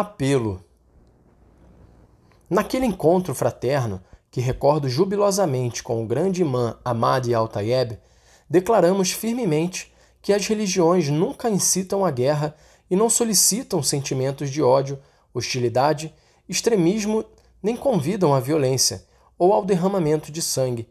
Apelo. Naquele encontro fraterno, que recordo jubilosamente com o grande imã Ahmad al-Tayeb, declaramos firmemente que as religiões nunca incitam a guerra e não solicitam sentimentos de ódio, hostilidade, extremismo, nem convidam à violência ou ao derramamento de sangue.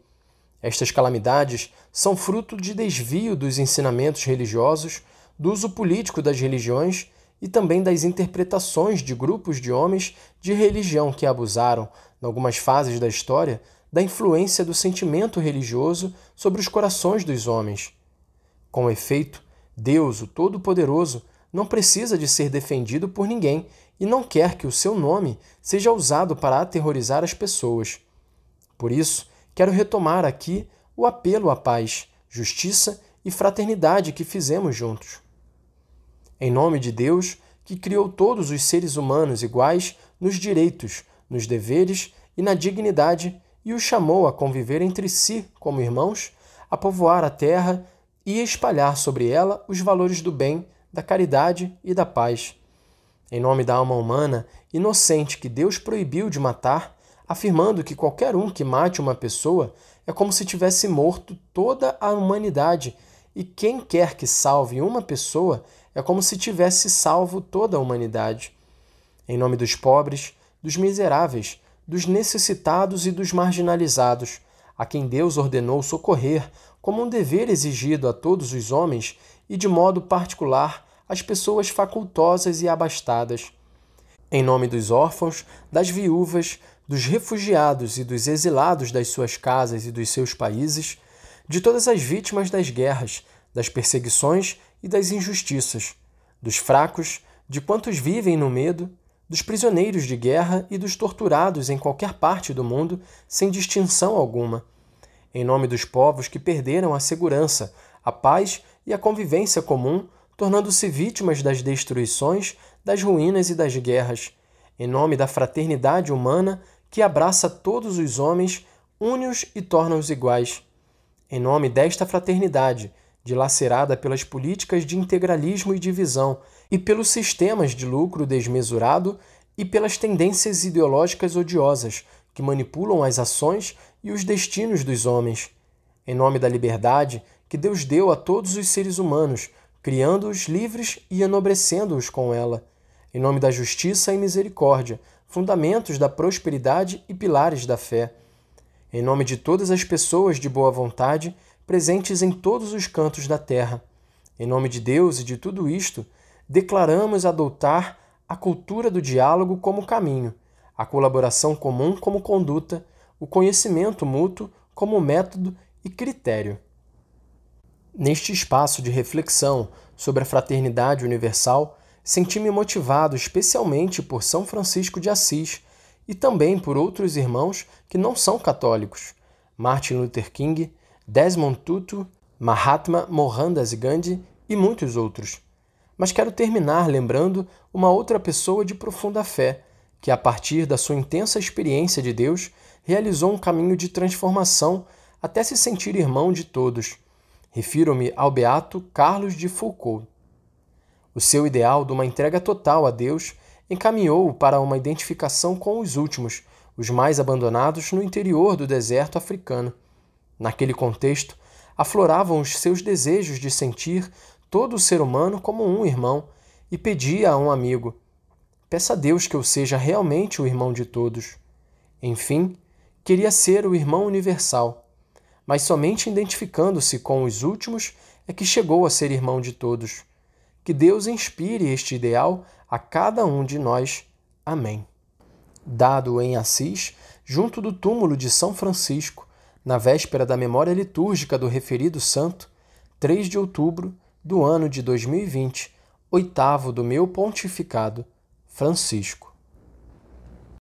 Estas calamidades são fruto de desvio dos ensinamentos religiosos, do uso político das religiões e também das interpretações de grupos de homens de religião que abusaram, em algumas fases da história, da influência do sentimento religioso sobre os corações dos homens. Com efeito, Deus, o Todo-Poderoso, não precisa de ser defendido por ninguém e não quer que o seu nome seja usado para aterrorizar as pessoas. Por isso, quero retomar aqui o apelo à paz, justiça e fraternidade que fizemos juntos. Em nome de Deus, que criou todos os seres humanos iguais nos direitos, nos deveres e na dignidade e os chamou a conviver entre si como irmãos, a povoar a terra e espalhar sobre ela os valores do bem, da caridade e da paz. Em nome da alma humana, inocente que Deus proibiu de matar, afirmando que qualquer um que mate uma pessoa é como se tivesse morto toda a humanidade, e quem quer que salve uma pessoa é como se tivesse salvo toda a humanidade. Em nome dos pobres, dos miseráveis, dos necessitados e dos marginalizados, a quem Deus ordenou socorrer como um dever exigido a todos os homens e, de modo particular, às pessoas facultosas e abastadas. Em nome dos órfãos, das viúvas, dos refugiados e dos exilados das suas casas e dos seus países, de todas as vítimas das guerras, das perseguições e das injustiças, dos fracos, de quantos vivem no medo, dos prisioneiros de guerra e dos torturados em qualquer parte do mundo, sem distinção alguma em nome dos povos que perderam a segurança, a paz e a convivência comum, tornando-se vítimas das destruições, das ruínas e das guerras, em nome da fraternidade humana que abraça todos os homens, une-os e torna-os iguais. Em nome desta fraternidade, dilacerada pelas políticas de integralismo e divisão, e pelos sistemas de lucro desmesurado e pelas tendências ideológicas odiosas que manipulam as ações e os destinos dos homens. Em nome da liberdade que Deus deu a todos os seres humanos, criando-os livres e enobrecendo-os com ela. Em nome da justiça e misericórdia, fundamentos da prosperidade e pilares da fé. Em nome de todas as pessoas de boa vontade, presentes em todos os cantos da terra. Em nome de Deus e de tudo isto, declaramos adotar a cultura do diálogo como caminho, a colaboração comum como conduta, o conhecimento mútuo como método e critério. Neste espaço de reflexão sobre a fraternidade universal, senti-me motivado especialmente por São Francisco de Assis e também por outros irmãos que não são católicos, Martin Luther King, Desmond Tutu, Mahatma Mohandas Gandhi e muitos outros. Mas quero terminar lembrando uma outra pessoa de profunda fé, que a partir da sua intensa experiência de Deus realizou um caminho de transformação até se sentir irmão de todos. Refiro-me ao beato Carlos de Foucault. O seu ideal de uma entrega total a Deus encaminhou-o para uma identificação com os últimos, os mais abandonados no interior do deserto africano. Naquele contexto, afloravam os seus desejos de sentir todo o ser humano como um irmão e pedia a um amigo: Peça a Deus que eu seja realmente o irmão de todos. Enfim, queria ser o irmão universal, mas somente identificando-se com os últimos é que chegou a ser irmão de todos. Que Deus inspire este ideal a cada um de nós. Amém. Dado em Assis, junto do túmulo de São Francisco, na véspera da memória litúrgica do referido santo, 3 de outubro do ano de 2020, oitavo do meu pontificado, Francisco.